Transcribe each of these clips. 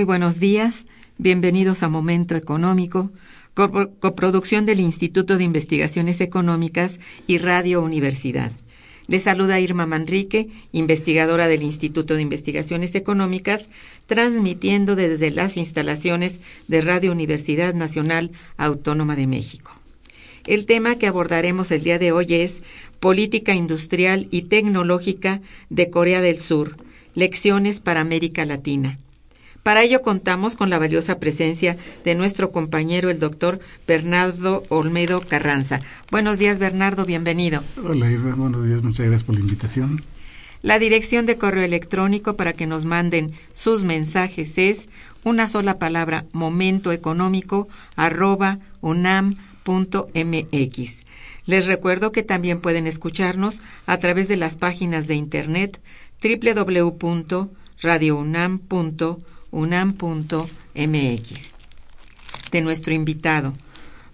Muy buenos días, bienvenidos a Momento Económico, coproducción del Instituto de Investigaciones Económicas y Radio Universidad. Les saluda Irma Manrique, investigadora del Instituto de Investigaciones Económicas, transmitiendo desde las instalaciones de Radio Universidad Nacional Autónoma de México. El tema que abordaremos el día de hoy es Política Industrial y Tecnológica de Corea del Sur, lecciones para América Latina para ello contamos con la valiosa presencia de nuestro compañero, el doctor Bernardo Olmedo Carranza. Buenos días, Bernardo, bienvenido. Hola, Irma, buenos días, muchas gracias por la invitación. La dirección de correo electrónico para que nos manden sus mensajes es una sola palabra momentoeconómico arroba unam.mx. Les recuerdo que también pueden escucharnos a través de las páginas de internet www.radiounam.mx unam.mx. De nuestro invitado.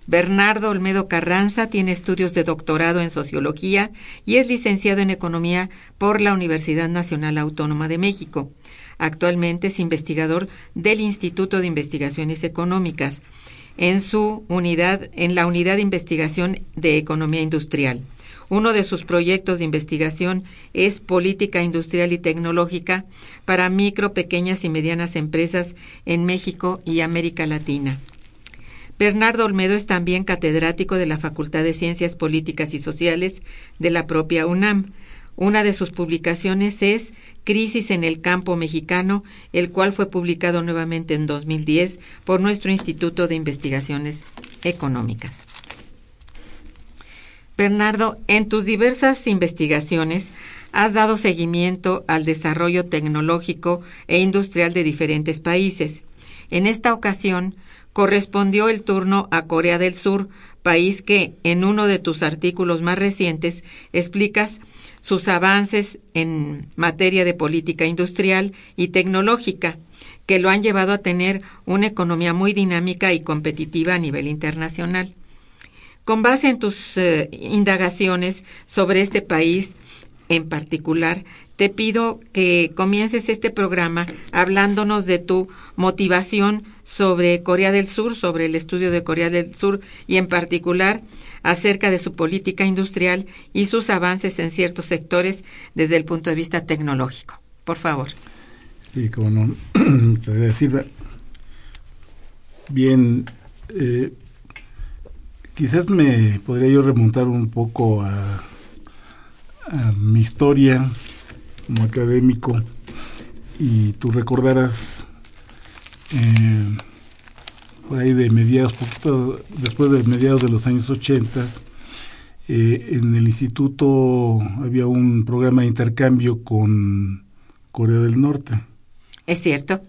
Bernardo Olmedo Carranza tiene estudios de doctorado en sociología y es licenciado en economía por la Universidad Nacional Autónoma de México. Actualmente es investigador del Instituto de Investigaciones Económicas en su unidad en la unidad de investigación de economía industrial. Uno de sus proyectos de investigación es política industrial y tecnológica para micro, pequeñas y medianas empresas en México y América Latina. Bernardo Olmedo es también catedrático de la Facultad de Ciencias Políticas y Sociales de la propia UNAM. Una de sus publicaciones es Crisis en el campo mexicano, el cual fue publicado nuevamente en 2010 por nuestro Instituto de Investigaciones Económicas. Bernardo, en tus diversas investigaciones has dado seguimiento al desarrollo tecnológico e industrial de diferentes países. En esta ocasión, correspondió el turno a Corea del Sur, país que, en uno de tus artículos más recientes, explicas sus avances en materia de política industrial y tecnológica, que lo han llevado a tener una economía muy dinámica y competitiva a nivel internacional. Con base en tus eh, indagaciones sobre este país en particular, te pido que comiences este programa hablándonos de tu motivación sobre Corea del Sur, sobre el estudio de Corea del Sur y en particular acerca de su política industrial y sus avances en ciertos sectores desde el punto de vista tecnológico. Por favor. Sí, como no. Muchas gracias, Bien, eh, Quizás me podría yo remontar un poco a, mi historia como académico y tú recordarás eh, por ahí de mediados, poquito después de mediados de los años 80, eh, en el instituto había un programa de intercambio con Corea del Norte. Es cierto,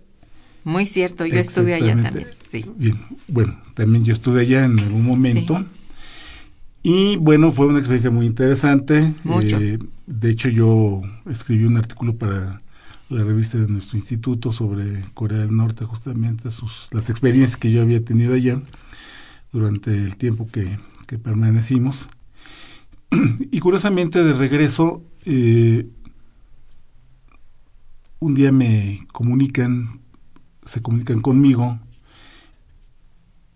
muy cierto, yo estuve allá también. Sí. Bien, bueno, también yo estuve allá en algún momento. Y bueno, fue una experiencia muy interesante. Mucho. Eh, de hecho, yo escribí un artículo para la revista de nuestro instituto sobre Corea del Norte, justamente sus, las experiencias que yo había tenido allá durante el tiempo que, que permanecimos. Y curiosamente, de regreso, eh, un día me comunican, se comunican conmigo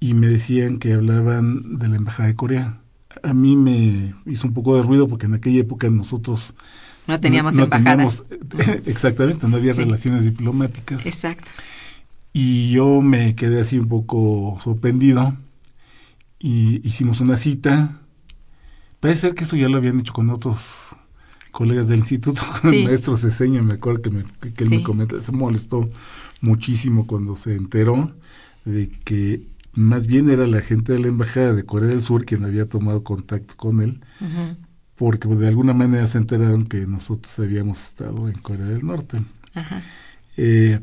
y me decían que hablaban de la Embajada de Corea. A mí me hizo un poco de ruido porque en aquella época nosotros No teníamos no embajada. teníamos- exactamente, no había Sí. relaciones diplomáticas. Exacto. Y yo me quedé así un poco sorprendido y hicimos una cita. Parece ser que eso ya lo habían hecho con otros colegas del instituto, con Sí. el maestro Ceseño, me acuerdo que, me, que, él me comentó, se molestó muchísimo cuando se enteró de que más bien era la gente de la Embajada de Corea del Sur quien había tomado contacto con él, porque de alguna manera se enteraron que nosotros habíamos estado en Corea del Norte. Ajá. Eh,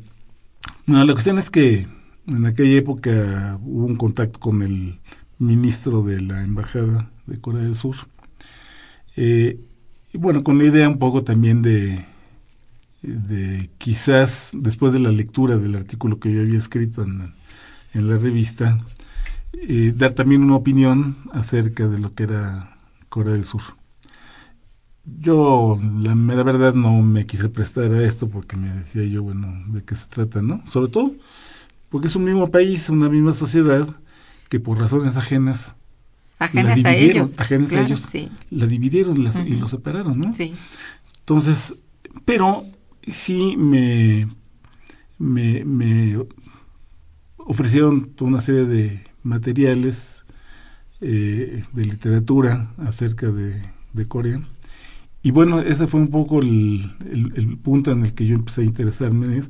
no, la cuestión es que en aquella época hubo un contacto con el ministro de la Embajada de Corea del Sur. Eh, y bueno, con la idea un poco también de, de quizás después de la lectura del artículo que yo había escrito en, en la revista, eh, dar también una opinión acerca de lo que era Corea del Sur. Yo, la mera verdad, no me quise prestar a esto porque me decía yo, bueno, ¿de qué se trata, no? Sobre todo porque es un mismo país, una misma sociedad que por razones ajenas Ajenas a ellos. ajenas a ellos. Sí. la dividieron las- y Ujú. lo separaron, ¿no? Sí. Entonces, pero sí me, me, me ofrecieron toda una serie de materiales eh, de literatura acerca de, de Corea. Y bueno, ese fue un poco el, el- el punto en el que yo empecé a interesarme en eso.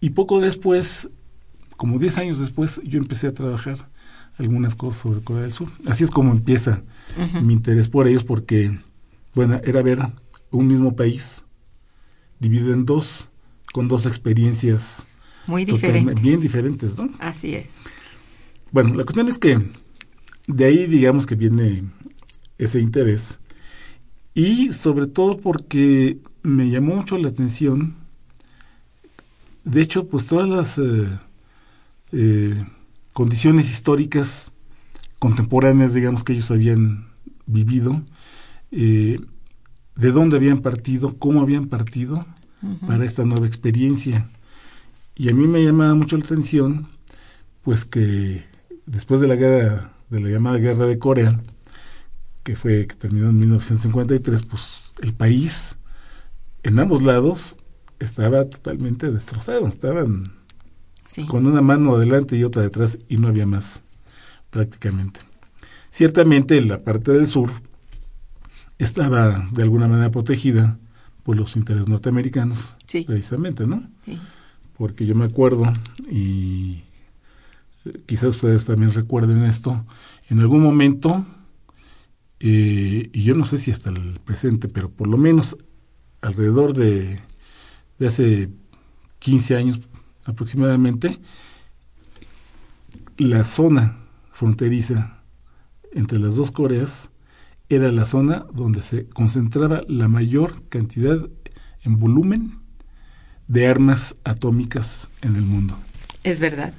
Y poco después, como 10 años después, yo empecé a trabajar algunas cosas sobre Corea del Sur. Así es como empieza mi interés por ellos porque, bueno, era ver un mismo país dividido en dos, con dos experiencias Muy diferentes. bien diferentes, ¿no? Así es. Bueno, la cuestión es que de ahí digamos que viene ese interés y sobre todo porque me llamó mucho la atención, de hecho, pues todas las eh, eh, condiciones históricas contemporáneas, digamos, que ellos habían vivido, eh, de dónde habían partido, cómo habían partido para esta nueva experiencia. Y a mí me llamaba mucho la atención, pues que después de la guerra, de la llamada guerra de Corea, que fue que terminó en 1953, pues el país en ambos lados estaba totalmente destrozado, estaban Sí. con una mano adelante y otra detrás y no había más prácticamente. Ciertamente la parte del sur estaba de alguna manera protegida por los intereses norteamericanos, Sí. precisamente, ¿no? Sí. Porque yo me acuerdo, y eh, quizás ustedes también recuerden esto, en algún momento, eh, y yo no sé si hasta el presente, pero por lo menos alrededor de, de hace 15 años aproximadamente, la zona fronteriza entre las dos Coreas era la zona donde se concentraba la mayor cantidad en volumen de armas atómicas en el mundo. Es verdad.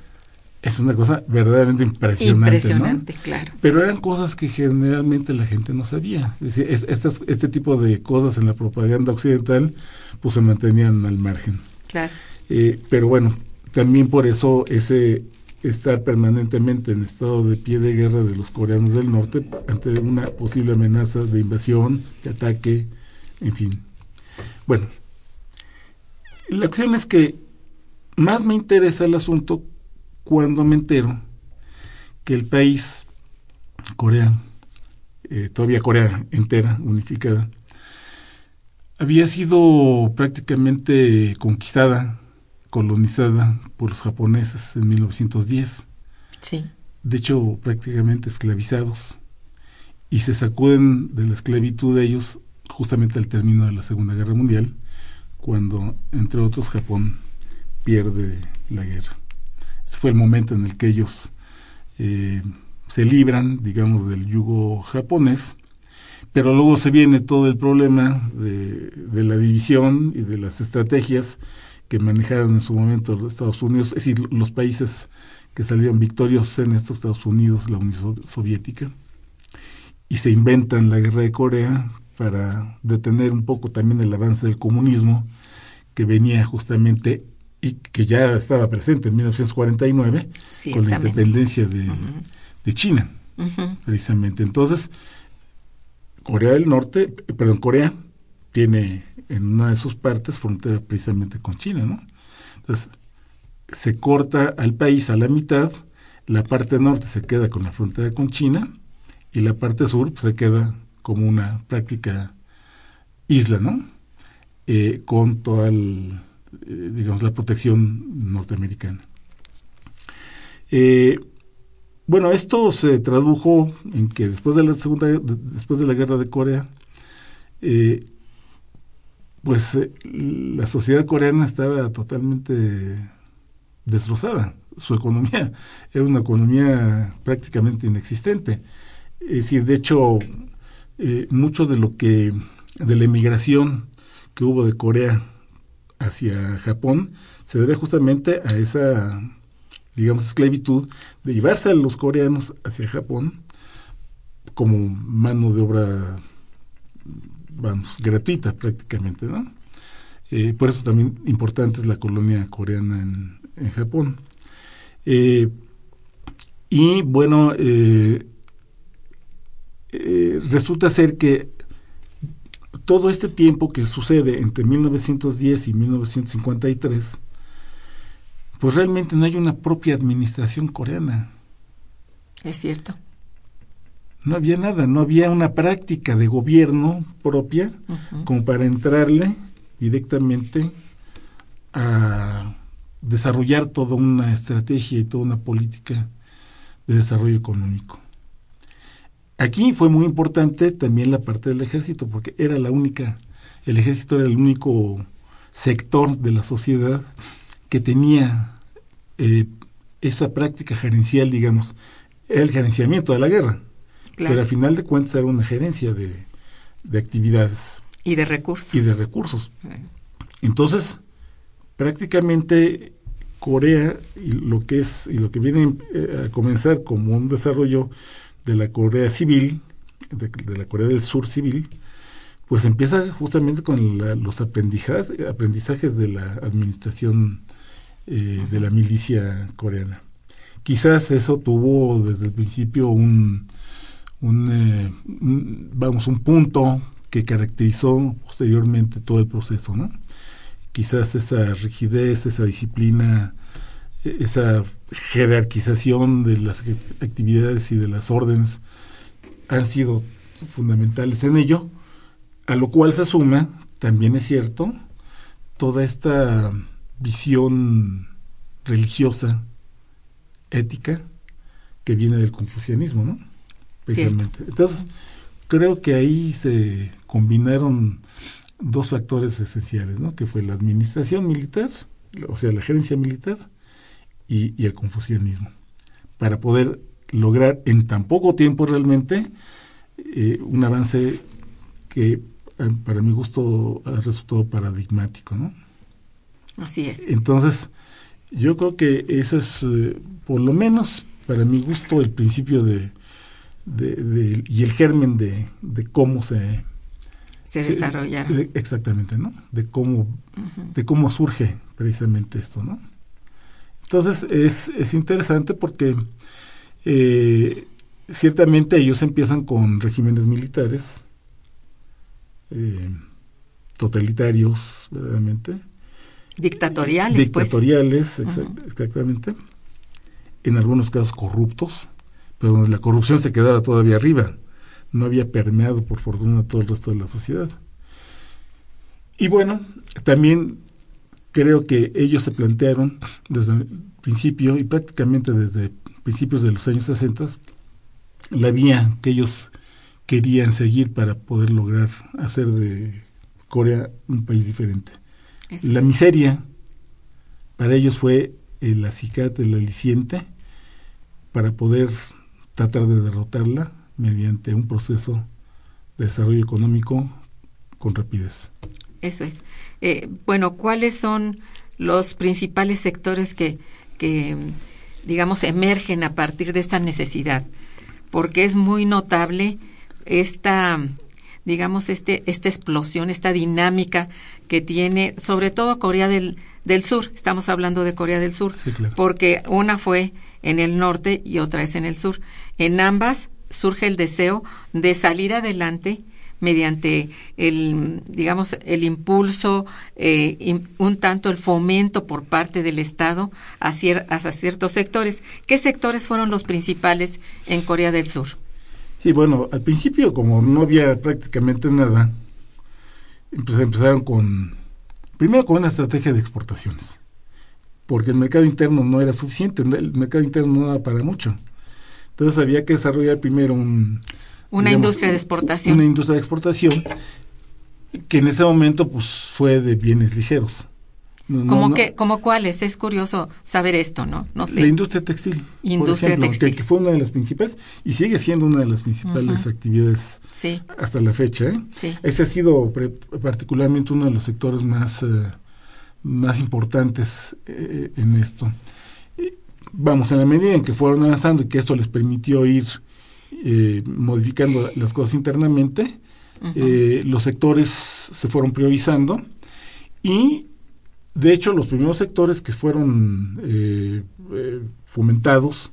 Es una cosa verdaderamente impresionante. ¿no? Impresionante, claro. Pero eran cosas que generalmente la gente no sabía. Es decir, es- estas- este tipo de cosas en la propaganda occidental pues se mantenían al margen. Claro. Eh, pero bueno, también por eso ese estar permanentemente en estado de pie de guerra de los coreanos del norte ante una posible amenaza de invasión, de ataque, en fin. Bueno, la cuestión es que más me interesa el asunto cuando me entero que el país, Corea, eh, todavía Corea entera, unificada, había sido prácticamente conquistada, colonizada por los japoneses en 1910, Sí. de hecho prácticamente esclavizados, y se sacuden de la esclavitud de ellos justamente al término de la Segunda Guerra Mundial, cuando, entre otros, Japón pierde la guerra. fue el momento en el que ellos eh, se libran, digamos, del yugo japonés, pero luego se viene todo el problema de, de la división y de las estrategias que manejaron en su momento los Estados Unidos, es decir, los países que salieron victoriosos en estos Estados Unidos, la Unión Soviética, y se inventan la guerra de Corea para detener un poco también el avance del comunismo que venía justamente y que ya estaba presente en 1949 con la independencia de, de China, precisamente. Entonces, Corea del Norte, perdón, Corea tiene en una de sus partes frontera precisamente con China, ¿no? Entonces, se corta al país a la mitad, la parte norte se queda con la frontera con China y la parte sur pues, se queda como una práctica isla, ¿no? Eh, con toda eh, la protección norteamericana. Eh, bueno, esto se tradujo en que después de la segunda, después de la guerra de Corea, pues la sociedad coreana estaba totalmente destrozada. Su economía era una economía prácticamente inexistente. Es decir, de hecho, mucho de lo que, de la emigración que hubo de Corea hacia Japón se debe justamente a esa, digamos, esclavitud de llevarse a los coreanos hacia Japón como mano de obra, vamos, gratuita prácticamente, ¿no? Eh, por eso también importante es la colonia coreana en, Japón. Eh, y bueno, eh, resulta ser que todo este tiempo que sucede entre 1910 y 1953, pues realmente no hay una propia administración coreana. Es cierto. No había nada, no había una práctica de gobierno propia como para entrarle directamente a desarrollar toda una estrategia y toda una política de desarrollo económico. Aquí fue muy importante también la parte del ejército, porque era la única, el ejército era el único sector de la sociedad que tenía eh, esa práctica gerencial, digamos, el gerenciamiento de la guerra. Pero al final de cuentas era una gerencia de, de actividades. Y de recursos. Y de recursos. Entonces, prácticamente Corea y lo que es y lo que viene eh, a comenzar como un desarrollo de la Corea civil, de, la Corea del Sur civil, pues empieza justamente con los aprendizajes, de la administración eh, de la milicia coreana. Quizás eso tuvo desde el principio un, eh, un, vamos, un punto que caracterizó posteriormente todo el proceso, ¿no? Quizás esa rigidez, esa disciplina esa jerarquización de las actividades y de las órdenes han sido fundamentales en ello, a lo cual se suma, también es cierto, toda esta visión religiosa, ética, que viene del confucianismo, ¿no? Precisamente. Entonces, creo que ahí se combinaron dos factores esenciales, ¿no? Que fue la administración militar, o sea, la gerencia militar, y, el confucianismo, para poder lograr en tan poco tiempo realmente eh, un avance que eh, para mi gusto ha resultado paradigmático, ¿no? Así es. Entonces, yo creo que eso es, eh, por lo menos para mi gusto, el principio de, de, y el germen de, de cómo se se, desarrollaron. exactamente, ¿no? De cómo, de cómo surge precisamente esto, ¿no? Entonces es, es interesante porque eh, ciertamente ellos empiezan con regímenes militares eh, totalitarios, verdaderamente. Dictatoriales. Pues. Dictatoriales, exactamente. En algunos casos corruptos, pero donde la corrupción se quedara todavía arriba. No había permeado, por fortuna, todo el resto de la sociedad. Y bueno, también creo que ellos se plantearon desde el principio y prácticamente desde principios de los años 60 la vía que ellos querían seguir para poder lograr hacer de Corea un país diferente. la miseria para ellos fue el acicate, el aliciente, para poder tratar de derrotarla mediante un proceso de desarrollo económico con rapidez. Eso es. Eh, bueno, ¿cuáles son los principales sectores que, que, digamos, emergen a partir de esta necesidad? Porque es muy notable esta, digamos, este, esta explosión, esta dinámica que tiene, sobre todo Corea del, del Sur. Estamos hablando de Corea del Sur, porque una fue en el norte y otra es en el sur. En ambas surge el deseo de salir adelante mediante el, digamos, el impulso, eh, un tanto el fomento por parte del Estado hacia, hacia ciertos sectores. ¿Qué sectores fueron los principales en Corea del Sur? Sí, bueno, al principio como no había prácticamente nada, pues empezaron con, primero con una estrategia de exportaciones, porque el mercado interno no era suficiente, el mercado interno no daba para mucho. Entonces había que desarrollar primero un... Una industria de exportación. Una industria de exportación que en ese momento pues fue de bienes ligeros. ¿Cómo, que, ¿Cómo cuáles? Es curioso saber esto, ¿no? No sé. La industria textil. Industria por ejemplo, textil. Que, fue una de las principales y sigue siendo una de las principales actividades hasta la fecha. ¿eh? Sí. Ese ha sido particularmente uno de los sectores más, eh, más importantes eh, en esto. vamos, en la medida en que fueron avanzando y que esto les permitió ir modificando las cosas internamente, los sectores se fueron priorizando y de hecho, los primeros sectores que fueron eh, eh, fomentados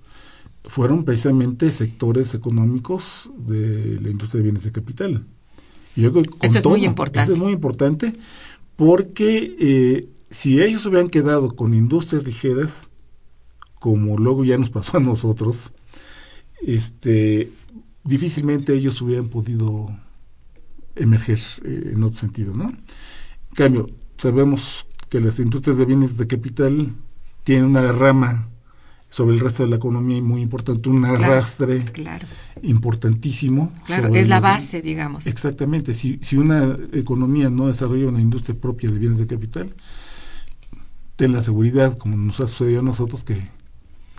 fueron precisamente sectores económicos de la industria de bienes de capital. Y yo eso es muy importante. Eso es muy importante porque eh, si ellos hubieran quedado con industrias ligeras, como luego ya nos pasó a nosotros, este, difícilmente ellos hubieran podido emerger en otro sentido, ¿no? En cambio, sabemos que las industrias de bienes de capital tienen una rama sobre el resto de la economía muy importante, un arrastre importantísimo. Claro, es la base, digamos. Exactamente. Si, si una economía no desarrolla una industria propia de bienes de capital, ten la seguridad, como nos ha sucedido a nosotros, que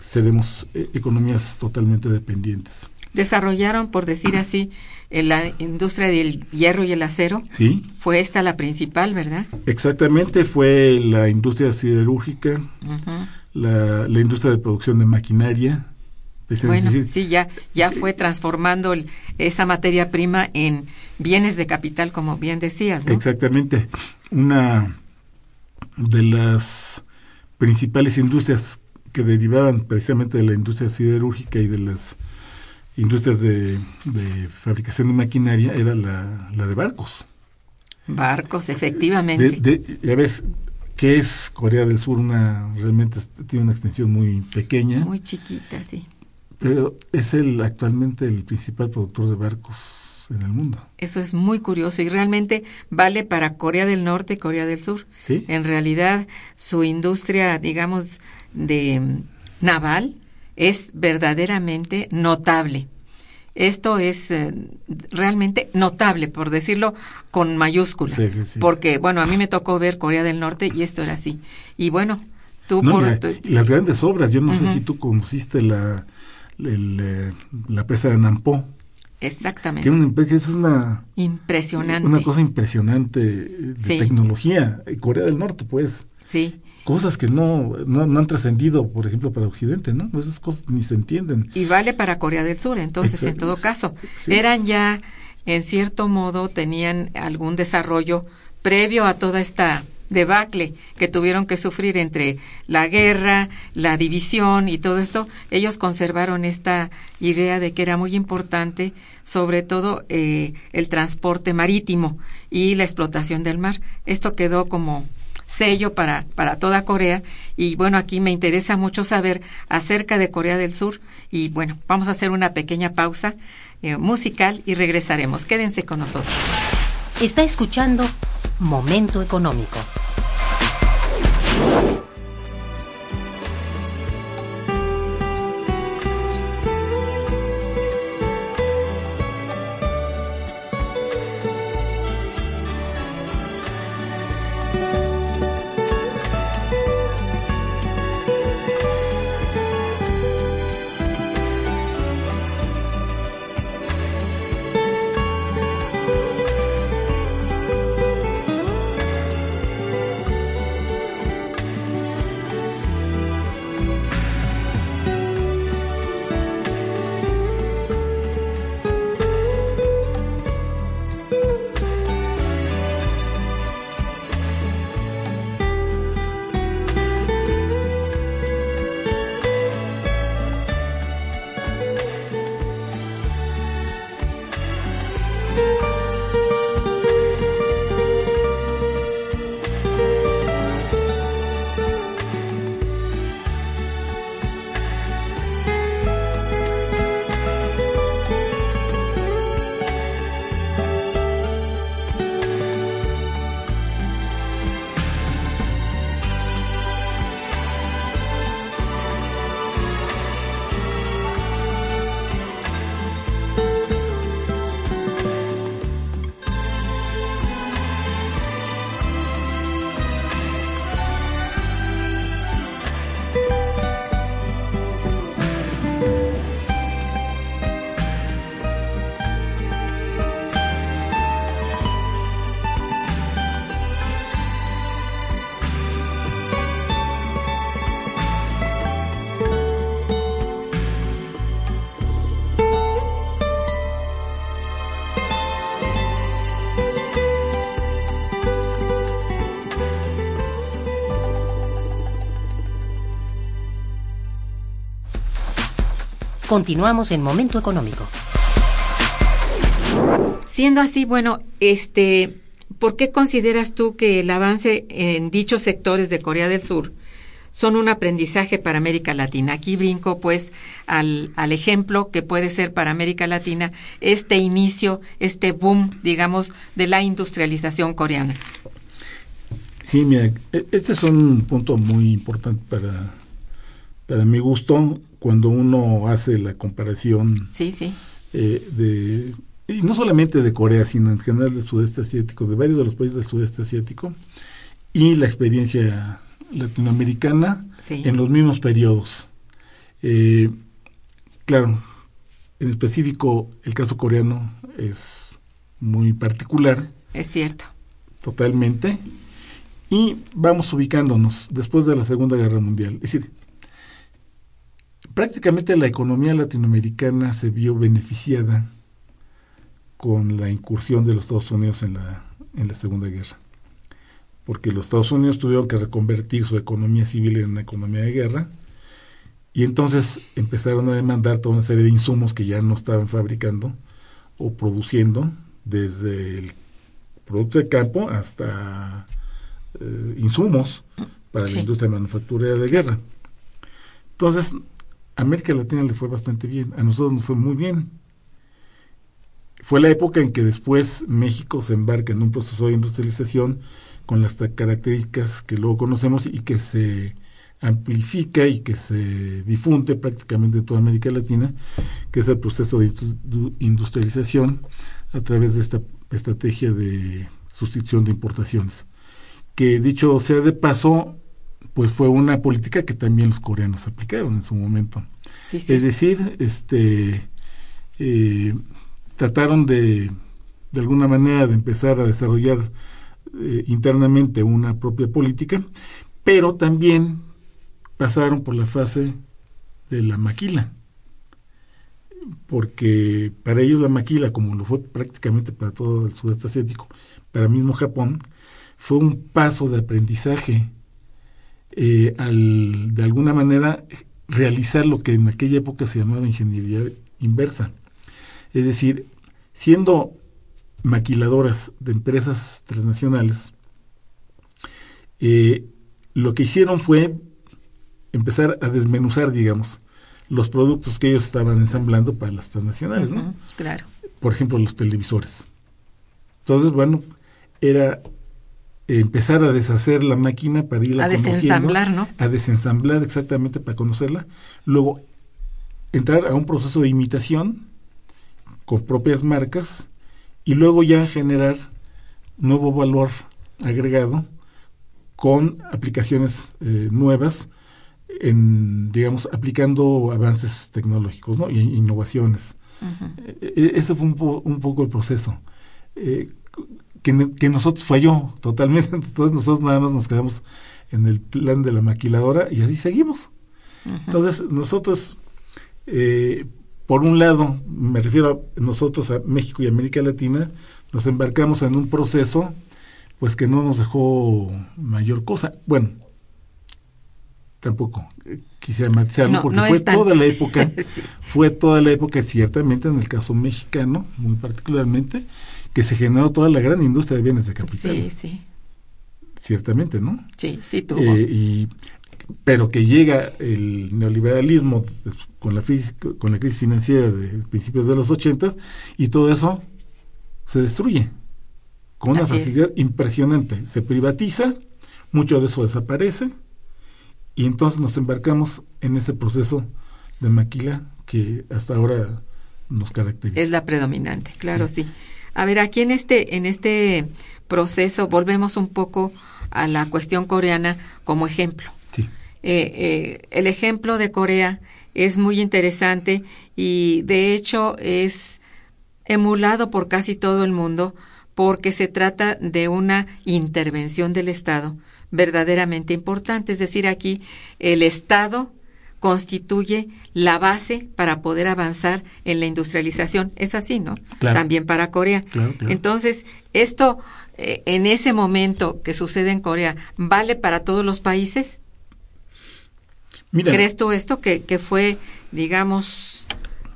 seremos eh, economías totalmente dependientes. Desarrollaron, por decir así, en la industria del hierro y el acero. Sí. Fue esta la principal, ¿verdad? Exactamente, fue la industria siderúrgica, la, la, industria de producción de maquinaria. bueno, sí, ya, ya fue transformando esa materia prima en bienes de capital, como bien decías, ¿no? Exactamente. Una de las principales industrias que derivaban precisamente de la industria siderúrgica y de las industrias de, fabricación de maquinaria era la, de barcos. Barcos, efectivamente. ya ves, que es Corea del Sur? Una realmente tiene una extensión muy pequeña. Muy chiquita, sí. Pero es el actualmente el principal productor de barcos en el mundo. Eso es muy curioso y realmente vale para Corea del Norte y Corea del Sur. ¿Sí? En realidad, su industria, digamos, de naval es verdaderamente notable. Esto es eh, realmente notable, por decirlo con mayúsculas, porque, bueno, a mí me tocó ver Corea del Norte y esto era así. Y bueno, tú por... las grandes obras, yo no sé si tú conociste la, eh, la presa de Nampo. Exactamente. Que es una... Impresionante. Una cosa impresionante de tecnología. Corea del Norte, pues. Sí cosas que no, no, han trascendido, por ejemplo, para Occidente, ¿no? Esas cosas ni se entienden. Y vale para Corea del Sur, entonces, en todo caso. Eran ya, en cierto modo, tenían algún desarrollo previo a toda esta debacle que tuvieron que sufrir entre la guerra, la división y todo esto, ellos conservaron esta idea de que era muy importante, sobre todo eh, el transporte marítimo y la explotación del mar. Esto quedó como sello para, para toda Corea. Y bueno, aquí me interesa mucho saber acerca de Corea del Sur. Y bueno, vamos a hacer una pequeña pausa eh, musical y regresaremos. Quédense con nosotros. Está escuchando Momento Económico. Continuamos en Momento Económico. Siendo así, bueno, este, ¿por qué consideras tú que el avance en dichos sectores de Corea del Sur son un aprendizaje para América Latina? Aquí brinco pues al, al ejemplo que puede ser para América Latina este inicio, este boom, digamos, de la industrialización coreana. Sí, mira, e- este es un punto muy importante para, para mi gusto cuando uno hace la comparación Sí, sí. eh, de, y no solamente de Corea, sino en general del sudeste asiático, de varios de los países del sudeste asiático, y la experiencia latinoamericana Sí. en los mismos periodos. Eh, claro, en específico el caso coreano es muy particular, Es cierto. totalmente, y vamos ubicándonos después de la Segunda Guerra Mundial. Es decir, prácticamente la economía latinoamericana se vio beneficiada con la incursión de los Estados Unidos en la, en la Segunda Guerra. Porque los Estados Unidos tuvieron que reconvertir su economía civil en una economía de guerra y entonces empezaron a demandar toda una serie de insumos que ya no estaban fabricando o produciendo desde el producto de campo hasta eh, insumos para Sí. la industria manufacturera de guerra. Entonces, América Latina le fue bastante bien, a nosotros nos fue muy bien. Fue la época en que después México se embarca en un proceso de industrialización con las características que luego conocemos y que se amplifica y que se difunde prácticamente en toda América Latina, que es el proceso de indu- du- industrialización a través de esta estrategia de sustitución de importaciones. Que dicho sea de paso, pues fue una política que también los coreanos aplicaron en su momento. Sí, sí. Es decir, este eh, trataron de de alguna manera de empezar a desarrollar eh, internamente una propia política, pero también pasaron por la fase de la maquila, porque para ellos la maquila, como lo fue prácticamente para todo el sudeste asiático, para mismo Japón, fue un paso de aprendizaje eh, al, de alguna manera, realizar lo que en aquella época se llamaba ingeniería inversa. Es decir, siendo maquiladoras de empresas transnacionales, eh, lo que hicieron fue empezar a desmenuzar, digamos, los productos que ellos estaban ensamblando para las transnacionales, ¿no? Claro. por ejemplo, los televisores. Entonces, bueno, era empezar a deshacer la máquina para irla A desensamblar, ¿no? A desensamblar exactamente para conocerla. Luego, entrar a un proceso de imitación con propias marcas y luego ya generar nuevo valor agregado con aplicaciones eh, nuevas en digamos aplicando avances tecnológicos ¿no? y innovaciones eh, eh, ese fue un, po- un poco el proceso eh, que, que nosotros falló totalmente. Entonces nosotros nada más nos quedamos en el plan de la maquiladora y así seguimos. Entonces nosotros eh, por un lado me refiero a nosotros a México y América Latina nos embarcamos en un proceso pues que no nos dejó mayor cosa. Bueno tampoco eh, quisiera matizarlo No, porque no fue toda la época Sí. fue toda la época ciertamente en el caso mexicano muy particularmente que se generó toda la gran industria de bienes de capital Sí, sí. ciertamente no Sí, sí tuvo. Eh, y pero que llega el neoliberalismo con la crisis, con la crisis financiera de principios de los ochentas y todo eso se destruye con una Así es. facilidad impresionante se privatiza mucho de eso desaparece y entonces nos embarcamos en ese proceso de maquila que hasta ahora nos caracteriza Es la predominante, claro, sí. A ver, aquí en este, en este proceso volvemos un poco a la cuestión coreana como ejemplo. sí Eh, eh, el ejemplo de Corea es muy interesante y de hecho es emulado por casi todo el mundo porque se trata de una intervención del Estado verdaderamente importante. Es decir, aquí el Estado constituye la base para poder avanzar en la industrialización. Es así, ¿no? Claro. También para Corea. Claro, claro. Entonces, esto eh, en ese momento que sucede en Corea, ¿vale para todos los países? mira ¿Crees tú esto que, que fue, digamos,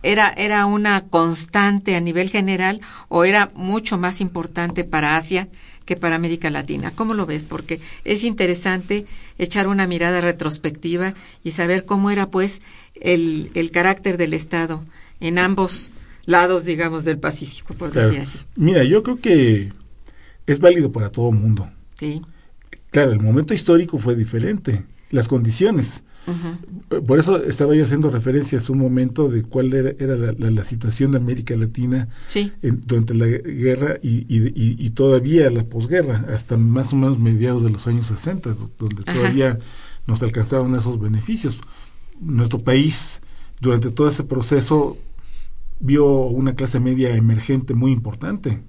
era, era una constante a nivel general o era mucho más importante para Asia que para América Latina. ¿Cómo lo ves? Porque es interesante echar una mirada retrospectiva y saber cómo era pues el, el carácter del Estado en ambos lados, digamos, del Pacífico, por decir así. Mira, yo creo que es válido para todo el mundo. Sí. Claro, el momento histórico fue diferente, las condiciones. Por eso estaba yo haciendo referencia hace un momento de cuál era, la, situación de América Latina durante la guerra y, todavía la posguerra, hasta más o menos mediados de los años 60, donde todavía nos alcanzaban esos beneficios. Nuestro país, durante todo ese proceso, vio una clase media emergente muy importante.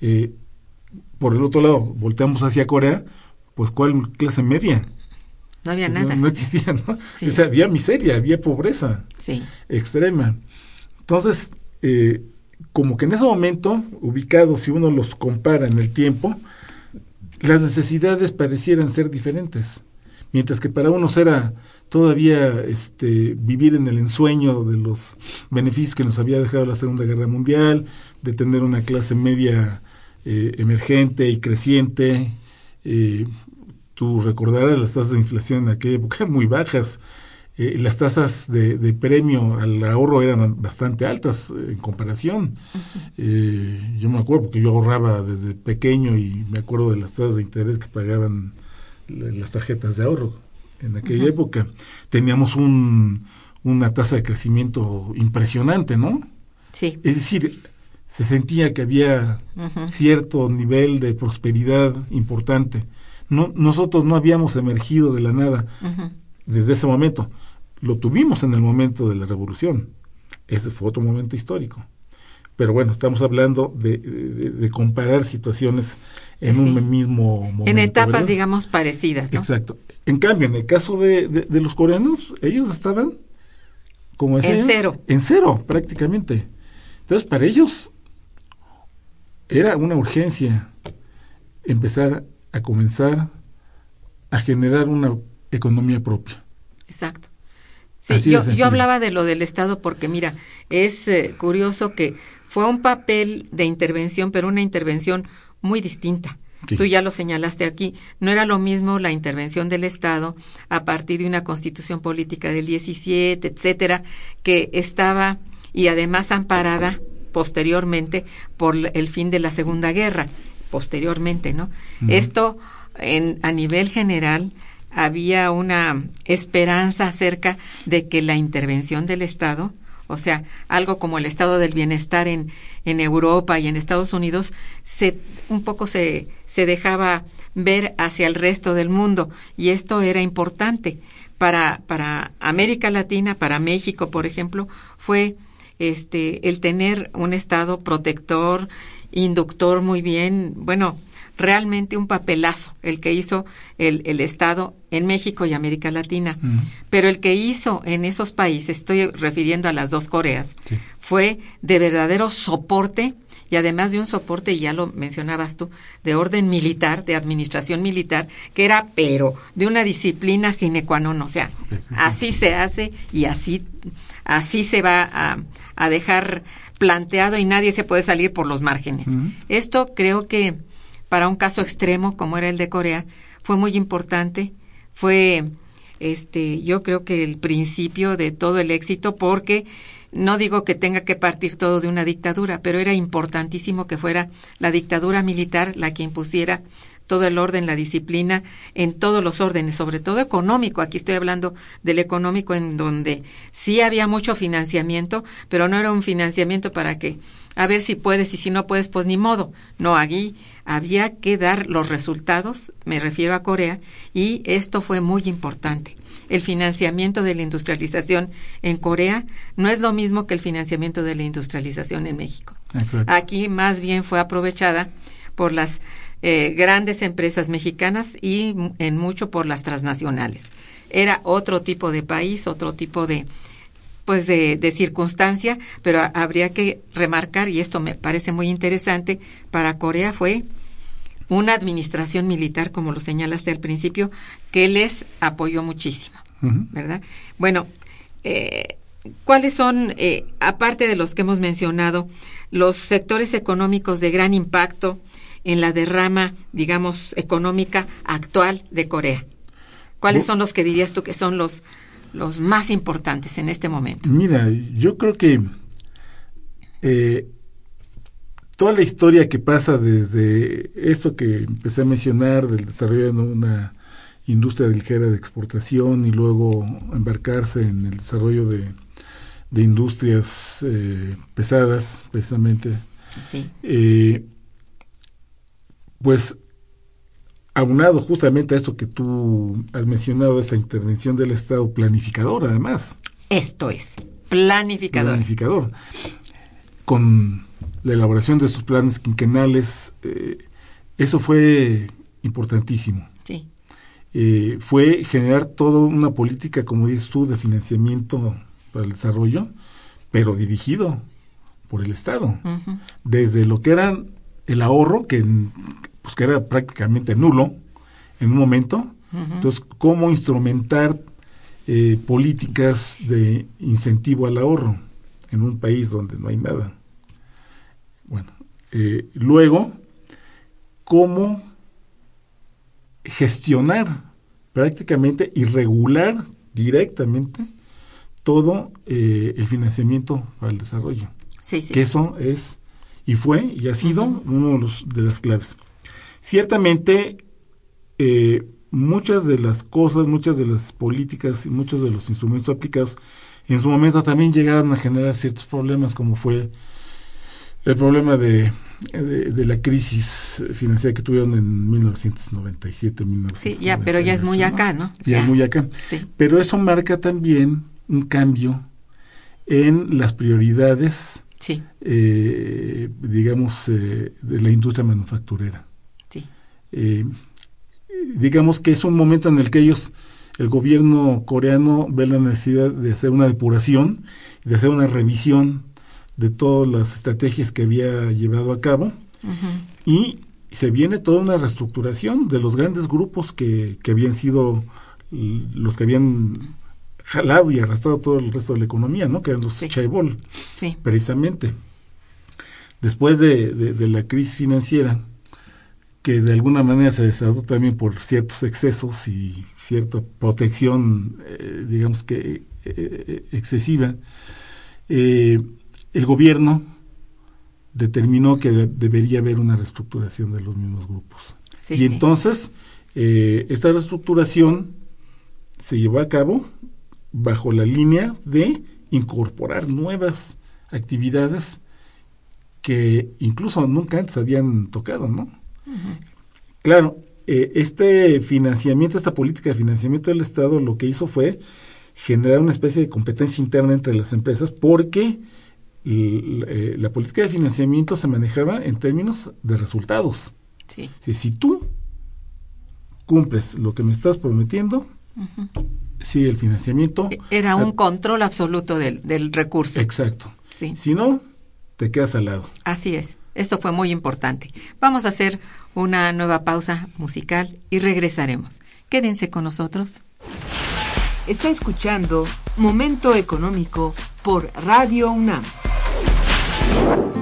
Eh, por el otro lado, volteamos hacia Corea, pues ¿cuál clase media? No había nada. No, existía, ¿no? O sea, había miseria, había pobreza sí. extrema. Entonces, eh, como que en ese momento, ubicados, si uno los compara en el tiempo, las necesidades parecieran ser diferentes. Mientras que para unos era todavía este, vivir en el ensueño de los beneficios que nos había dejado la Segunda Guerra Mundial, de tener una clase media eh, emergente y creciente, eh, Tú recordarás las tasas de inflación en aquella época muy bajas. Eh, las tasas de, premio al ahorro eran bastante altas en comparación. Eh, yo me acuerdo porque yo ahorraba desde pequeño y me acuerdo de las tasas de interés que pagaban las tarjetas de ahorro en aquella época. Teníamos un, una tasa de crecimiento impresionante, ¿no? Sí. Es decir, se sentía que había cierto nivel de prosperidad importante no, nosotros no habíamos emergido de la nada desde ese momento. Lo tuvimos en el momento de la revolución. Ese fue otro momento histórico. Pero bueno, estamos hablando de, comparar situaciones en un mismo momento. En etapas, digamos, parecidas. Exacto. En cambio, en el caso de, los coreanos, ellos estaban como en cero. En cero, prácticamente. Entonces, para ellos era una urgencia empezar a comenzar a generar una economía propia. Exacto. Sí, yo, yo, hablaba de lo del Estado porque, mira, es eh, curioso que fue un papel de intervención, pero una intervención muy distinta. Tú ya lo señalaste aquí. No era lo mismo la intervención del Estado a partir de una constitución política del 17, etcétera, que estaba y además amparada posteriormente por el fin de la Segunda Guerra posteriormente, ¿no? Esto en, a nivel general había una esperanza acerca de que la intervención del Estado, o sea, algo como el estado del bienestar en, en Europa y en Estados Unidos, se, un poco se, se dejaba ver hacia el resto del mundo y esto era importante para, para América Latina, para México, por ejemplo, fue este el tener un estado protector inductor muy bien, bueno, realmente un papelazo el que hizo el, el Estado en México y América Latina. Mm. Pero el que hizo en esos países, estoy refiriendo a las dos Coreas, fue de verdadero soporte y además de un soporte, y ya lo mencionabas tú, de orden militar, de administración militar, que era pero de una disciplina sine qua non, o sea, así se hace y así, así se va a, a dejar planteado y nadie se puede salir por los márgenes. Esto creo que para un caso extremo como era el de Corea fue muy importante, fue este yo creo que el principio de todo el éxito porque no digo que tenga que partir todo de una dictadura, pero era importantísimo que fuera la dictadura militar la que impusiera todo el orden, la disciplina en todos los órdenes, sobre todo económico. Aquí estoy hablando del económico en donde sí había mucho financiamiento, pero no era un financiamiento para que a ver si puedes y si no puedes, pues ni modo. No, aquí había que dar los resultados, me refiero a Corea, y esto fue muy importante. El financiamiento de la industrialización en Corea no es lo mismo que el financiamiento de la industrialización en México. Aquí más bien fue aprovechada por las eh, grandes empresas mexicanas y en mucho por las transnacionales. Era otro tipo de país, otro tipo de pues de, de circunstancia, pero habría que remarcar, y esto me parece muy interesante, para Corea fue una administración militar, como lo señalaste al principio, que les apoyó muchísimo, ¿verdad? Bueno, eh, ¿cuáles son, eh, aparte de los que hemos mencionado, los sectores económicos de gran impacto en la derrama, digamos, económica actual de Corea? ¿Cuáles son los que dirías tú que son los, los más importantes en este momento? Mira, yo creo que eh, toda la historia que pasa desde esto que empecé a mencionar, del desarrollo de una industria ligera de exportación y luego embarcarse en el desarrollo de, de industrias eh, pesadas, precisamente, Sí. eh, pues aunado justamente a esto que tú has mencionado, esta intervención del Estado planificador, además, Esto es, planificador. planificador, con la elaboración de estos planes quinquenales, eh, eso fue importantísimo. Sí, Eh, fue generar toda una política, como dices tú, de financiamiento para el desarrollo, pero dirigido por el Estado. Desde lo que era el ahorro, que, pues, que era prácticamente nulo en un momento, entonces, cómo instrumentar eh, políticas de incentivo al ahorro en un país donde no hay nada. Eh, luego, cómo gestionar prácticamente y regular directamente todo eh, el financiamiento para el desarrollo sí, sí. que eso es y fue y ha sido uno de, los- de las claves. Ciertamente, eh, muchas de las cosas, muchas de las políticas y muchos de los instrumentos aplicados en su momento también llegaron a generar ciertos problemas, como fue el problema de, de, de la crisis financiera que tuvieron en 1997, 1998. Sí, ya, pero ya es muy acá, ¿no? Ya es muy acá. Sí. Pero eso marca también un cambio en las prioridades Sí, eh, digamos, eh, de la industria manufacturera. sí. Eh, digamos que es un momento en el que ellos, el gobierno coreano, ve la necesidad de hacer una depuración, de hacer una revisión de todas las estrategias que había llevado a cabo y se viene toda una reestructuración de los grandes grupos que, que habían sido los que habían jalado y arrastrado todo el resto de la economía, ¿no? Que eran los Sí. Sí, precisamente después de, de- de la crisis financiera, que de alguna manera se desató también por ciertos excesos y cierta protección, eh, digamos que eh, eh, excesiva, eh, el gobierno determinó que de- debería haber una reestructuración de los mismos grupos. sí, y entonces, eh, esta reestructuración se llevó a cabo bajo la línea de incorporar nuevas actividades que incluso nunca antes habían tocado, ¿no? Claro, eh, este financiamiento, esta política de financiamiento del Estado lo que hizo fue generar una especie de competencia interna entre las empresas porque la política de financiamiento se manejaba en términos de resultados. sí. Si, si tú cumples lo que me estás prometiendo, sigue el financiamiento. Era un control absoluto del, del recurso. Exacto. Sí. Si no, te quedas al lado. Así es. Esto fue muy importante. Vamos a hacer una nueva pausa musical y regresaremos. Quédense con nosotros. Está escuchando Momento Económico por Radio UNAM. you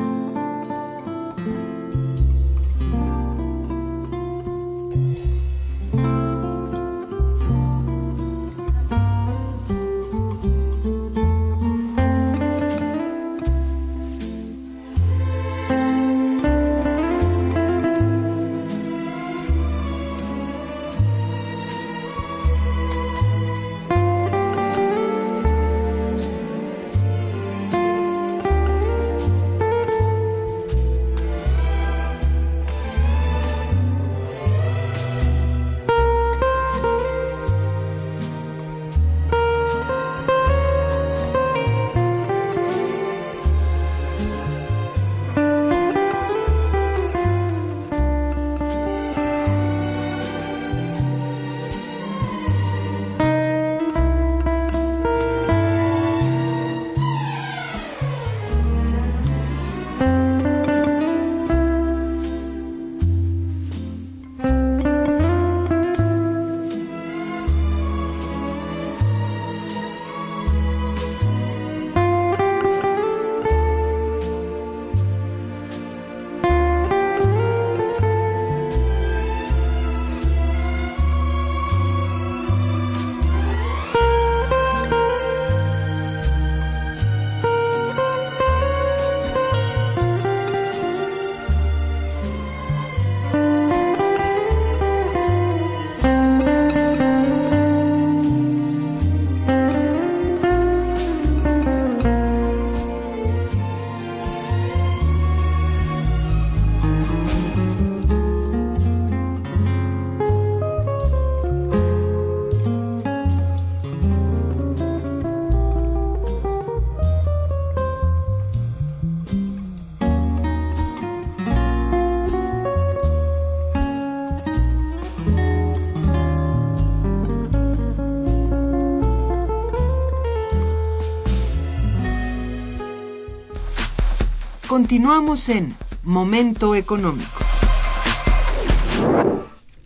Continuamos en Momento Económico.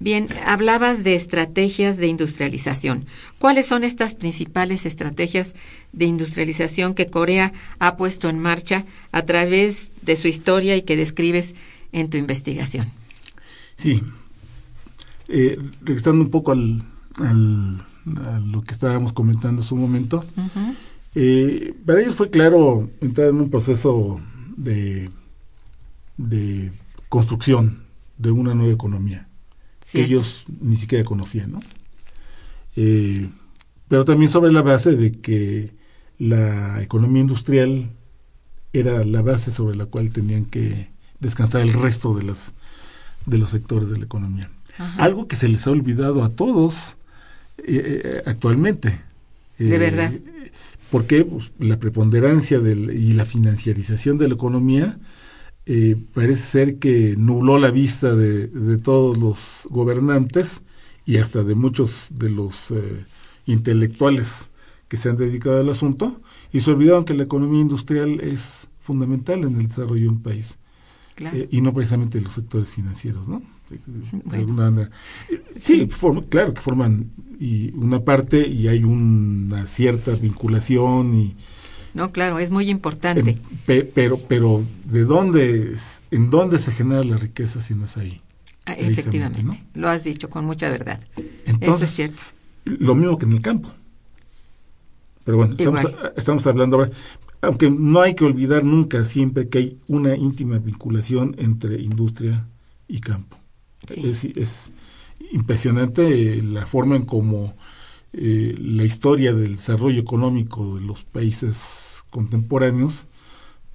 Bien, hablabas de estrategias de industrialización. ¿Cuáles son estas principales estrategias de industrialización que Corea ha puesto en marcha a través de su historia y que describes en tu investigación? Sí. Eh, regresando un poco al, al, a lo que estábamos comentando hace un momento, eh, para ellos fue claro entrar en un proceso de, de construcción de una nueva economía que ellos ni siquiera conocían, ¿no? Eh, pero también sobre la base de que la economía industrial era la base sobre la cual tenían que descansar el resto de las de los sectores de la economía. Algo que se les ha olvidado a todos eh, eh, actualmente. de verdad. Porque pues, la preponderancia del, y la financiarización de la economía eh, parece ser que nubló la vista de, todos los gobernantes y hasta de muchos de los eh, intelectuales que se han dedicado al asunto y se olvidaron que la economía industrial es fundamental en el desarrollo de un país eh, y no precisamente los sectores financieros, ¿no? Sí, claro que forman y una parte y hay una cierta vinculación y no, claro, es muy importante. pero, pero, ¿de dónde, en dónde se genera la riqueza si no es ahí? Ah, efectivamente, lo has dicho con mucha verdad. Entonces, Eso es cierto. Lo mismo que en el campo. Pero bueno, estamos, hablando ahora, aunque no hay que olvidar nunca siempre que hay una íntima vinculación entre industria y campo. Es, es, impresionante la forma en cómo eh, la historia del desarrollo económico de los países contemporáneos,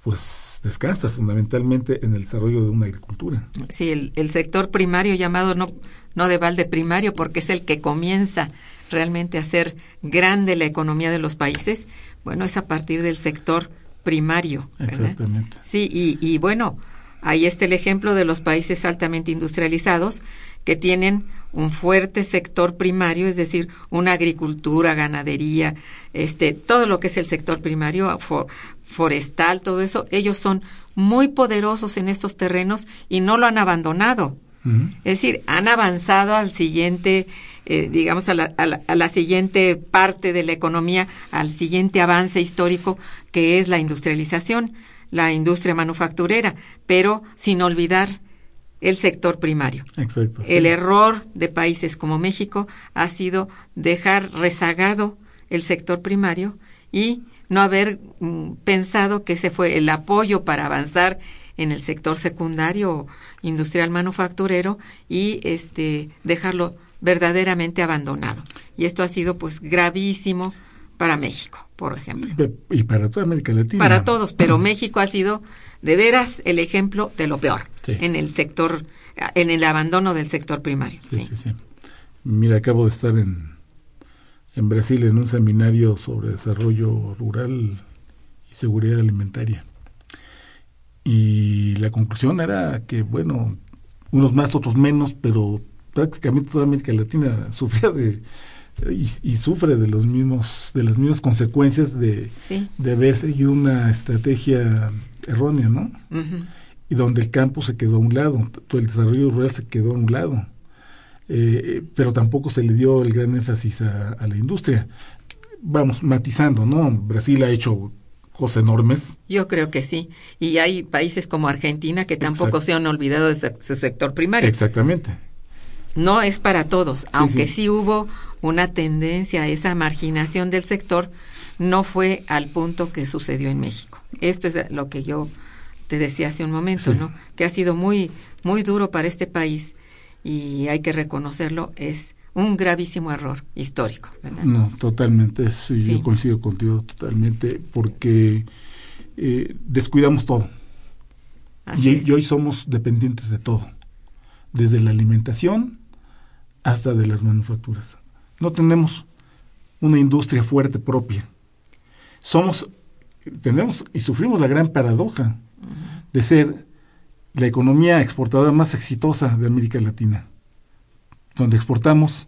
pues descansa fundamentalmente en el desarrollo de una agricultura. Sí, el, el sector primario llamado no, no de balde primario, porque es el que comienza realmente a hacer grande la economía de los países, bueno, es a partir del sector primario. Exactamente. Sí, y, y bueno, ahí está el ejemplo de los países altamente industrializados que tienen un fuerte sector primario, es decir, una agricultura, ganadería, este, todo lo que es el sector primario, forestal, todo eso, ellos son muy poderosos en estos terrenos y no lo han abandonado. Es decir, han avanzado al siguiente, eh, digamos, a la, a la siguiente parte de la economía, al siguiente avance histórico que es la industrialización, la industria manufacturera, pero sin olvidar el sector primario. Exacto, El error de países como México ha sido dejar rezagado el sector primario y no haber mm, pensado que ese fue el apoyo para avanzar en el sector secundario industrial manufacturero y este dejarlo verdaderamente abandonado. Y esto ha sido pues gravísimo para México, por ejemplo. Y para toda América Latina. Para todos, pero México ha sido de veras el ejemplo de lo peor en el sector, en el abandono del sector primario. Sí, sí, sí. Mira, acabo de estar en, en Brasil en un seminario sobre desarrollo rural y seguridad alimentaria. Y la conclusión era que, bueno, unos más, otros menos, pero prácticamente toda América Latina sufría de y, sufre de los mismos de las mismas consecuencias de, de haber seguido una estrategia errónea, ¿no? Y donde el campo se quedó a un lado, todo el desarrollo rural se quedó a un lado. Eh, pero tampoco se le dio el gran énfasis a, la industria. Vamos, matizando, ¿no? Brasil ha hecho cosas enormes. Yo creo que sí. Y hay países como Argentina que tampoco se han olvidado de su, sector primario. Exactamente. No es para todos, aunque sí hubo una tendencia a esa marginación del sector, no fue al punto que sucedió en México. Esto es lo que yo te decía hace un momento, ¿no? Que ha sido muy, muy duro para este país y hay que reconocerlo, es un gravísimo error histórico. No, totalmente, sí, yo coincido contigo totalmente, porque eh, descuidamos todo. Y, y, hoy somos dependientes de todo, desde la alimentación hasta de las manufacturas. No tenemos una industria fuerte propia. Somos tenemos y sufrimos la gran paradoja de ser la economía exportadora más exitosa de América Latina, donde exportamos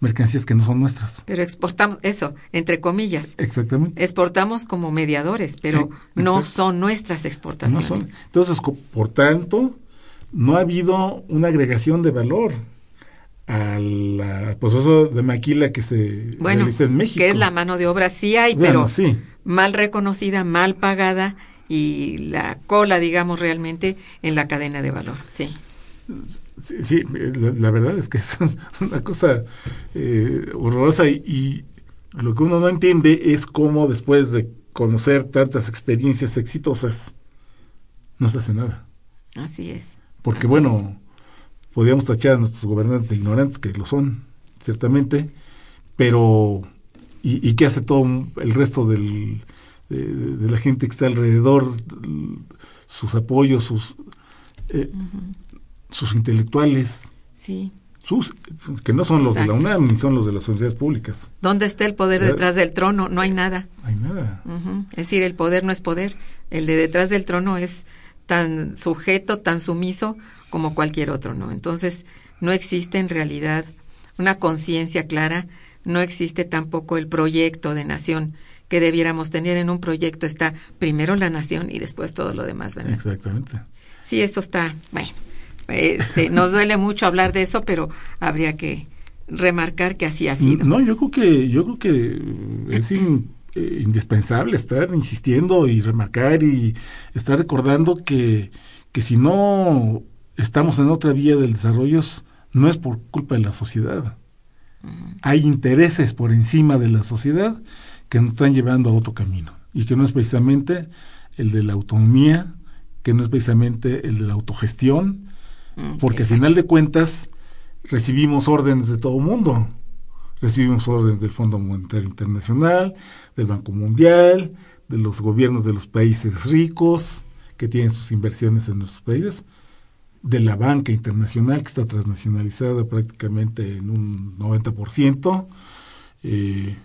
mercancías que no son nuestras. Pero exportamos, eso, entre comillas. Exactamente. Exportamos como mediadores, pero Eh, no son nuestras No exportaciones. son. Entonces, por tanto, no ha habido una agregación de valor al proceso de maquila que se Bueno, realiza en México. que es la mano de obra, sí hay, Bueno, pero sí. mal reconocida, mal pagada y la cola, digamos, realmente en la cadena de valor. Sí. Sí, sí, la, la verdad es que es una cosa eh, horrorosa y, y lo que uno no entiende es cómo después de conocer tantas experiencias exitosas no se hace nada. Así es. Porque Así bueno, podríamos tachar a nuestros gobernantes de ignorantes, que lo son, ciertamente, pero ¿y, y qué hace todo el resto del, de, de la gente que está alrededor? Sus apoyos, sus, eh, sus intelectuales, Sí. sus que no son los de la. UNAM ni son los de las universidades públicas. ¿Dónde está el poder detrás del trono? No hay nada. No hay nada. Es decir, el poder no es poder. El de detrás del trono es tan sujeto, tan sumiso como cualquier otro, ¿no? Entonces, no existe en realidad una conciencia clara, no existe tampoco el proyecto de nación que debiéramos tener. En un proyecto está primero la nación y después todo lo demás, ¿verdad? Exactamente. Sí, eso está, bueno, este, nos duele mucho hablar de eso, pero habría que remarcar que así ha sido. No, yo creo que yo creo que es in- eh, indispensable estar insistiendo y remarcar y estar recordando que, que si no estamos en otra vía del desarrollo es- no es por culpa de la sociedad. Hay intereses por encima de la sociedad que nos están llevando a otro camino y que no es precisamente el de la autonomía, que no es precisamente el de la autogestión, Mm, porque al final de cuentas recibimos órdenes de todo el mundo. Recibimos órdenes del Fondo Monetario Internacional, del Banco Mundial, de los gobiernos de los países ricos que tienen sus inversiones en nuestros países, de la banca internacional que está transnacionalizada prácticamente en un 90%, eh,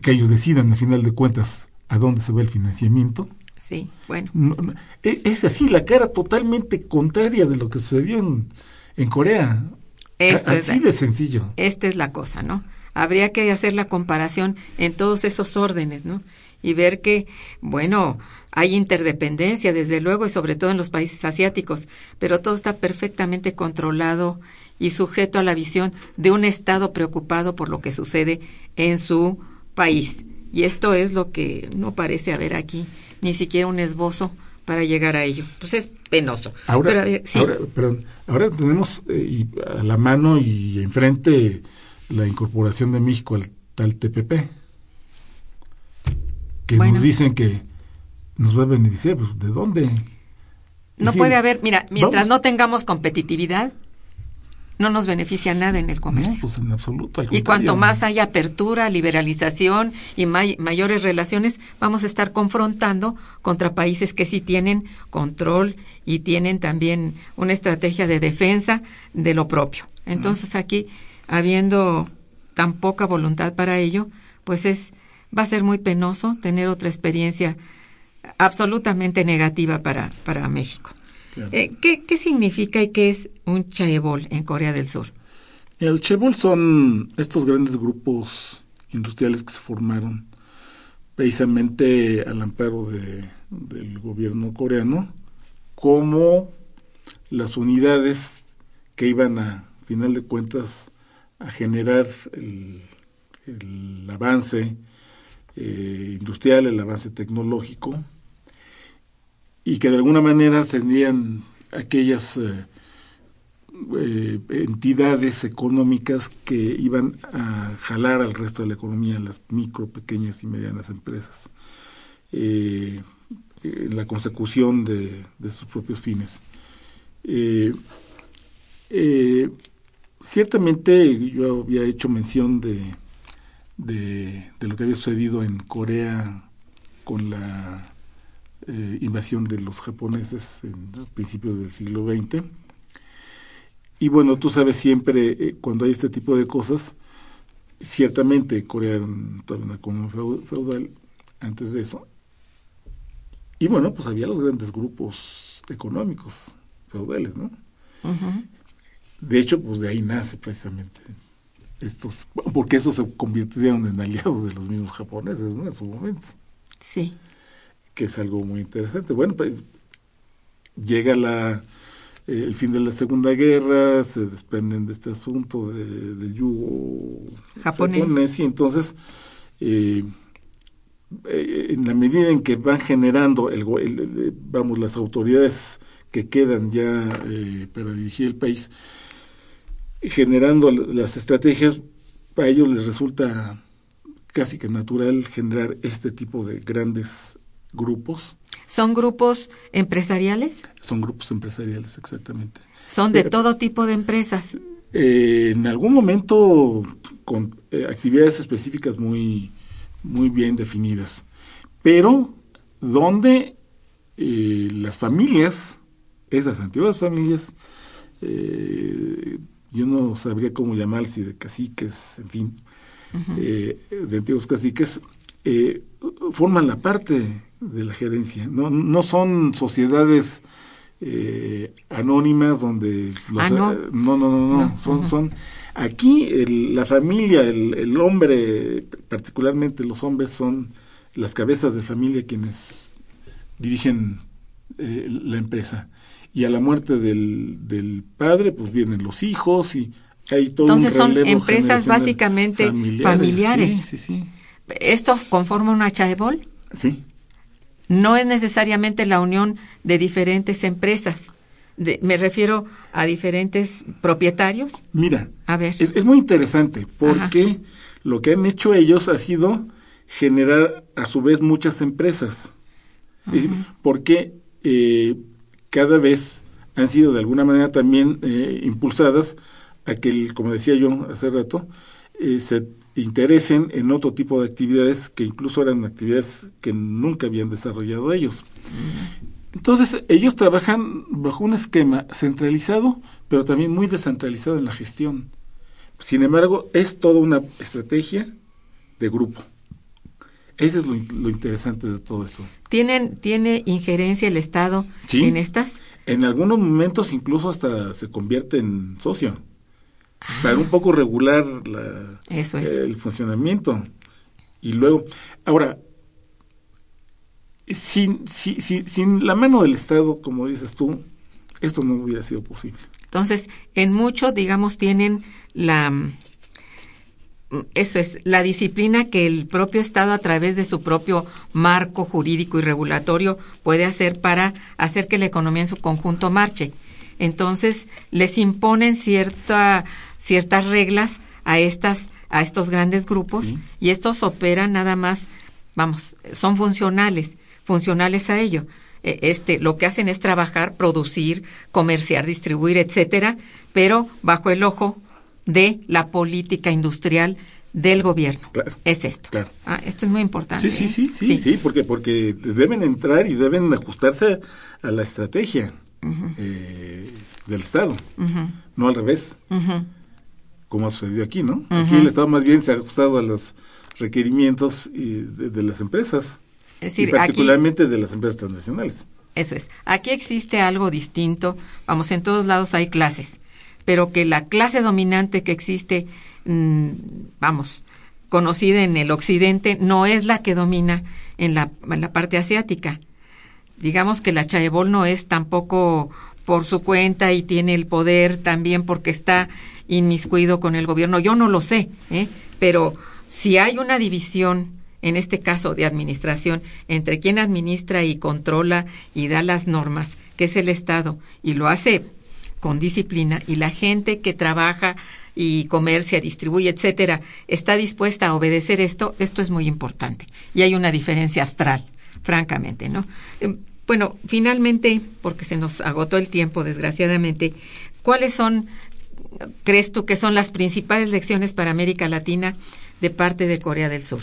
que ellos decidan al final de cuentas a dónde se va el financiamiento. Sí, bueno. No, no, e- es así la cara totalmente contraria de lo que sucedió en, en Corea. A- es así de sencillo. Esta es la cosa, ¿no? Habría que hacer la comparación en todos esos órdenes, ¿no? Y ver que, bueno, hay interdependencia, desde luego, y sobre todo en los países asiáticos, pero todo está perfectamente controlado y sujeto a la visión de un Estado preocupado por lo que sucede en su país. Y esto es lo que no parece haber aquí, ni siquiera un esbozo para llegar a ello. Pues es penoso. Ahora, Pero, eh, sí. ahora, perdón, ahora tenemos eh, a la mano y enfrente la incorporación de México al tal TPP, que Bueno. nos dicen que nos va a beneficiar. Pues, ¿De dónde? No decir, puede haber, mira, mientras vamos- no tengamos competitividad, no nos beneficia nada en el comercio. No, pues en absoluto. al y cuanto más haya apertura, liberalización y may- mayores relaciones, vamos a estar confrontando contra países que sí tienen control y tienen también una estrategia de defensa de lo propio. Entonces aquí, habiendo tan poca voluntad para ello, pues es va a ser muy penoso tener otra experiencia absolutamente negativa para, para México. Claro. Eh, ¿qué, ¿Qué significa y qué es un chaebol en Corea del Sur? El Chebol son estos grandes grupos industriales que se formaron precisamente al amparo de, del gobierno coreano como las unidades que iban a final de cuentas a generar el, avance eh, industrial, el avance tecnológico y que de alguna manera tendrían aquellas eh, eh, entidades económicas que iban a jalar al resto de la economía, las micro, pequeñas y medianas empresas, en la consecución de sus propios fines. Ciertamente yo había hecho mención de, de, lo que había sucedido en Corea con la eh, invasión de los japoneses en principios del siglo XX. Y bueno, tú sabes siempre, eh, cuando hay este tipo de cosas, ciertamente Corea era una colonia feu- feudal antes de eso. Y bueno, pues había los grandes grupos económicos feudales, ¿no? De hecho, pues de ahí nace precisamente estos, porque esos se convirtieron en aliados de los mismos japoneses, ¿no? En su momento. Sí. Que es algo muy interesante. Bueno, pues llega la eh, el fin de la Segunda Guerra, se desprenden de este asunto de, del yugo japonés. y entonces eh, eh, en la medida en que van generando el, vamos las autoridades que quedan ya para dirigir el país generando las estrategias para ellos les resulta casi que natural generar este tipo de grandes grupos ¿Son grupos empresariales? Son grupos empresariales, exactamente. ¿Son de todo tipo de empresas? Eh, en algún momento con eh, actividades específicas muy, muy bien definidas, pero donde eh, las familias, esas antiguas familias, yo no sabría cómo llamar, si de caciques, en fin, de antiguos caciques, forman la parte de la gerencia. No, no son sociedades eh, anónimas donde los, ah, no. no. no, no, no, son, son aquí la familia, el, el, hombre, particularmente los hombres son las cabezas de familia quienes dirigen eh, la empresa. Y a la muerte del, del padre, pues vienen los hijos y hay todo Entonces son empresas básicamente familiares. Sí, sí, sí. ¿Esto conforma una chaebol? Sí. No es necesariamente la unión de diferentes empresas. me refiero a diferentes propietarios. Mira, a ver. Es, muy interesante porque lo que han hecho ellos ha sido generar a su vez muchas empresas. porque eh, cada vez han sido de alguna manera también eh, impulsadas a que, como decía yo hace rato, eh, se interesen en otro tipo de actividades que incluso eran actividades que nunca habían desarrollado ellos. Entonces, ellos trabajan bajo un esquema centralizado, pero también muy descentralizado en la gestión. Sin embargo, es toda una estrategia de grupo. Eso es lo, interesante de todo esto. ¿Tienen, ¿Tiene injerencia el Estado en estas? En algunos momentos incluso hasta se convierte en socio para un poco regular la, el funcionamiento. Y luego, ahora, sin, sin, sin, la mano del Estado, como dices tú, esto no hubiera sido posible. Entonces, en mucho, digamos, tienen la eso es, la disciplina que el propio Estado a través de su propio marco jurídico y regulatorio puede hacer para hacer que la economía en su conjunto marche. Entonces, les imponen cierta ciertas reglas a estas a estos grandes grupos y estos operan nada más, vamos, son funcionales, funcionales a ello. E, este, lo que hacen es trabajar, producir, comerciar, distribuir, etcétera, pero bajo el ojo de la política industrial del gobierno. Es esto. Ah, esto es muy importante. Sí, sí, ¿eh? sí, sí, sí, porque, porque deben entrar y deben ajustarse a la estrategia eh, del Estado, no al revés como ha sucedido aquí, ¿no? Aquí el Estado más bien se ha ajustado a los requerimientos de, las empresas, y particularmente de las empresas transnacionales. Eso es. Aquí existe algo distinto. Vamos, en todos lados hay clases, pero que la clase dominante que existe, mm, vamos, conocida en el occidente, no es la que domina en la, en la parte asiática. Digamos que la chaebol no es tampoco por su cuenta y tiene el poder también porque está inmiscuido con el gobierno. Yo no lo sé, ¿eh? pero si hay una división, en este caso de administración, entre quien administra y controla y da las normas, que es el Estado, y lo hace con disciplina, y la gente que trabaja y comercia, distribuye, etcétera, está dispuesta a obedecer esto, esto es muy importante. Y hay una diferencia astral, francamente, ¿no? Em, bueno, finalmente, porque se nos agotó el tiempo, desgraciadamente, ¿cuáles son crees tú que son las principales lecciones para América Latina de parte de Corea del Sur?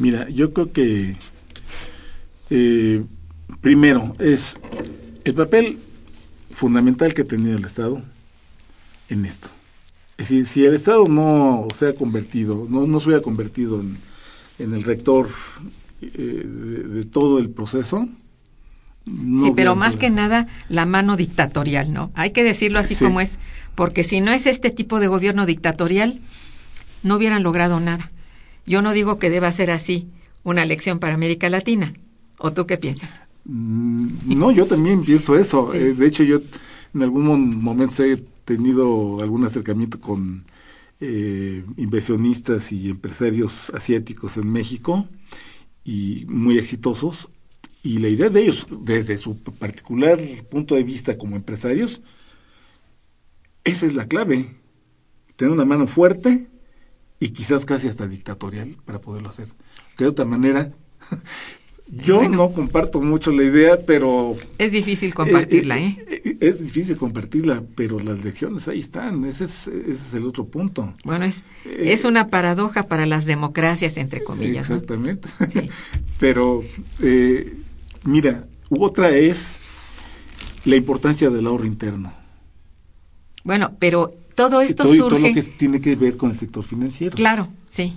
Mira, yo creo que eh, primero es el papel fundamental que ha tenido el Estado en esto. Es decir, si el Estado no se ha convertido, no, no se hubiera convertido en, el rector eh, de, todo el proceso, sí, pero más que nada la mano dictatorial, ¿no? Hay que decirlo así como es, porque si no es este tipo de gobierno dictatorial, no hubieran logrado nada. Yo no digo que deba ser así una lección para América Latina. ¿O tú qué piensas? Mm, no, yo también pienso eso. Eh, de hecho, yo en algún momento he tenido algún acercamiento con eh, inversionistas y empresarios asiáticos en México y muy exitosos. Y la idea de ellos, desde su particular punto de vista como empresarios, esa es la clave. Tener una mano fuerte y quizás casi hasta dictatorial para poderlo hacer. Que de otra manera, yo no comparto mucho la idea, pero... Es difícil compartirla, ¿eh? ¿eh? ¿eh? Es difícil compartirla, pero las lecciones ahí están, ese es, ese es el otro punto. Bueno, es, eh, es una paradoja para las democracias, entre comillas. Exactamente. pero, eh, mira, otra es la importancia del ahorro interno. Bueno, pero todo esto surge... Todo lo que tiene que ver con el sector financiero. Claro, sí.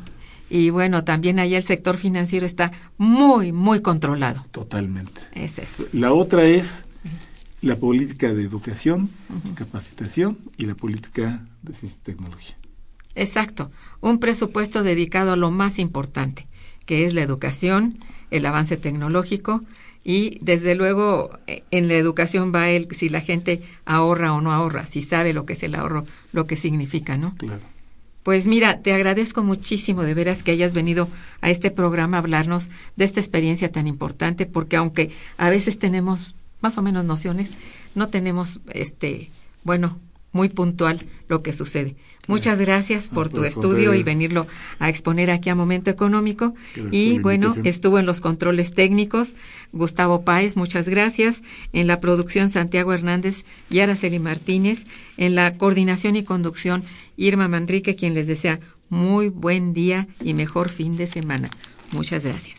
Y bueno, también ahí el sector financiero está muy, muy controlado. Totalmente. Es esto. La otra es la política de educación, capacitación y la política de ciencia y tecnología. Exacto. Un presupuesto dedicado a lo más importante, que es la educación, el avance tecnológico y desde luego e, en la educación va el si la gente ahorra o no ahorra, si sabe lo que es el ahorro, lo que significa, ¿no? Claro. Pues mira, te agradezco muchísimo de veras que hayas venido a este programa a hablarnos de esta experiencia tan importante, porque aunque a veces tenemos más o menos nociones, no tenemos este, bueno, muy puntual lo que sucede. Muchas gracias por tu estudio y venirlo a exponer aquí a Momento Económico. Y bueno, estuvo en los controles técnicos Gustavo Páez, muchas gracias. En la producción Santiago Hernández y Araceli Martínez. En la coordinación y conducción Irma Manrique, quien les desea muy buen día y mejor fin de semana. Muchas gracias.